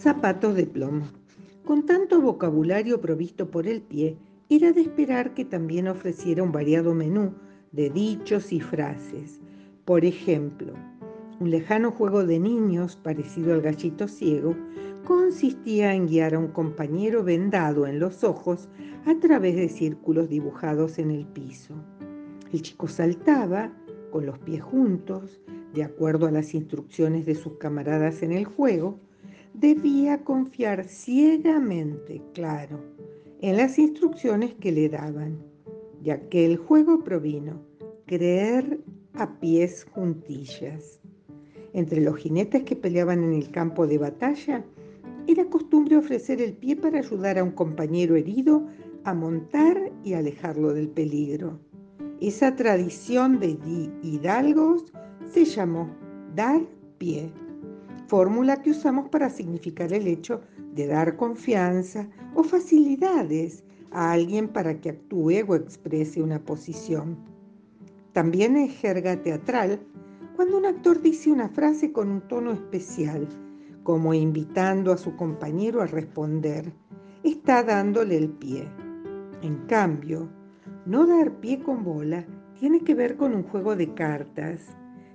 Zapatos de plomo. Con tanto vocabulario provisto por el pie, era de esperar que también ofreciera un variado menú de dichos y frases. Por ejemplo, un lejano juego de niños parecido al gallito ciego consistía en guiar a un compañero vendado en los ojos a través de círculos dibujados en el piso. El chico saltaba con los pies juntos, de acuerdo a las instrucciones de sus camaradas en el juego, debía confiar ciegamente, claro, en las instrucciones que le daban, ya que el juego provino creer a pies juntillas. Entre los jinetes que peleaban en el campo de batalla, era costumbre ofrecer el pie para ayudar a un compañero herido a montar y alejarlo del peligro. Esa tradición de hidalgos se llamó dar pie, fórmula que usamos para significar el hecho de dar confianza o facilidades a alguien para que actúe o exprese una posición. También es jerga teatral cuando un actor dice una frase con un tono especial, como invitando a su compañero a responder, está dándole el pie. En cambio, no dar pie con bola tiene que ver con un juego de cartas.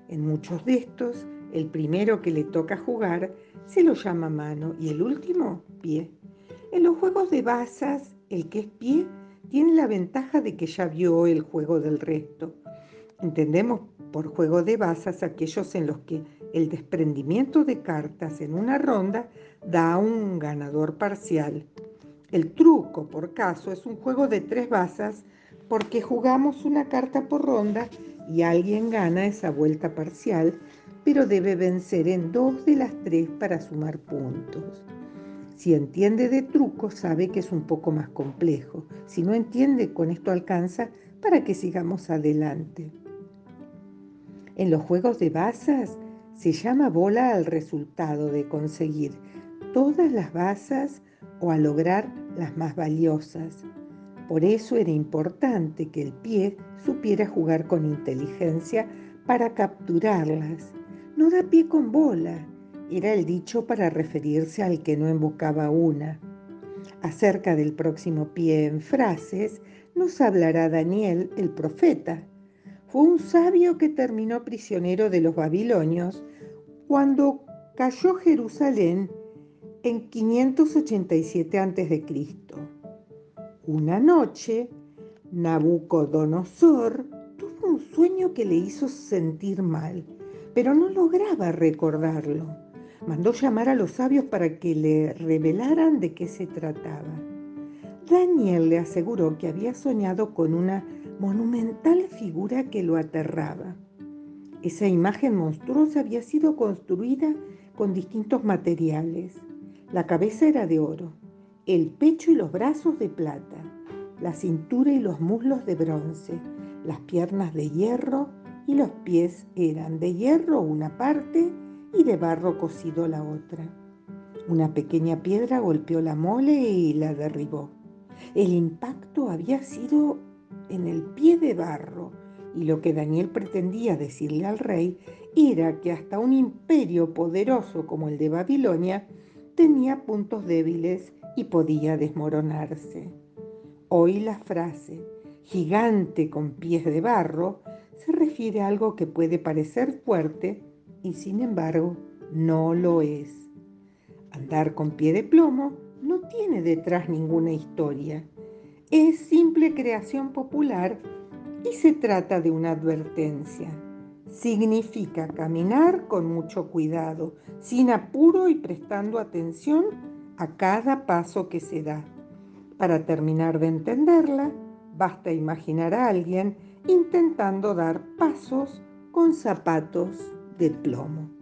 En muchos de estos, el primero que le toca jugar se lo llama mano y el último pie. En los juegos de bazas, el que es pie tiene la ventaja de que ya vio el juego del resto. Entendemos por juego de bazas aquellos en los que el desprendimiento de cartas en una ronda da un ganador parcial. El truco, por caso, es un juego de tres bazas porque jugamos una carta por ronda y alguien gana esa vuelta parcial, pero debe vencer en dos de las tres para sumar puntos. Si entiende de truco, sabe que es un poco más complejo. Si no entiende, con esto alcanza para que sigamos adelante. En los juegos de bazas se llama bola al resultado de conseguir todas las bazas o a lograr las más valiosas. Por eso era importante que el pie supiera jugar con inteligencia para capturarlas. No da pie con bola, era el dicho para referirse al que no embocaba una. Acerca del próximo pie en frases, nos hablará Daniel, el profeta. Fue un sabio que terminó prisionero de los babilonios cuando cayó Jerusalén en 587 a.C. Una noche, Nabucodonosor tuvo un sueño que le hizo sentir mal, pero no lograba recordarlo. Mandó llamar a los sabios para que le revelaran de qué se trataba. Daniel le aseguró que había soñado con una monumental figura que lo aterraba. Esa imagen monstruosa había sido construida con distintos materiales. La cabeza era de oro, el pecho y los brazos de plata, la cintura y los muslos de bronce, las piernas de hierro y los pies eran de hierro una parte y de barro cocido la otra. Una pequeña piedra golpeó la mole y la derribó. El impacto había sido en el pie de barro y lo que Daniel pretendía decirle al rey era que hasta un imperio poderoso como el de Babilonia tenía puntos débiles y podía desmoronarse. Hoy la frase gigante con pies de barro se refiere a algo que puede parecer fuerte y sin embargo no lo es. Andar con pie de plomo no tiene detrás ninguna historia. Es simple creación popular y se trata de una advertencia. Significa caminar con mucho cuidado, sin apuro y prestando atención a cada paso que se da. Para terminar de entenderla, basta imaginar a alguien intentando dar pasos con zapatos de plomo.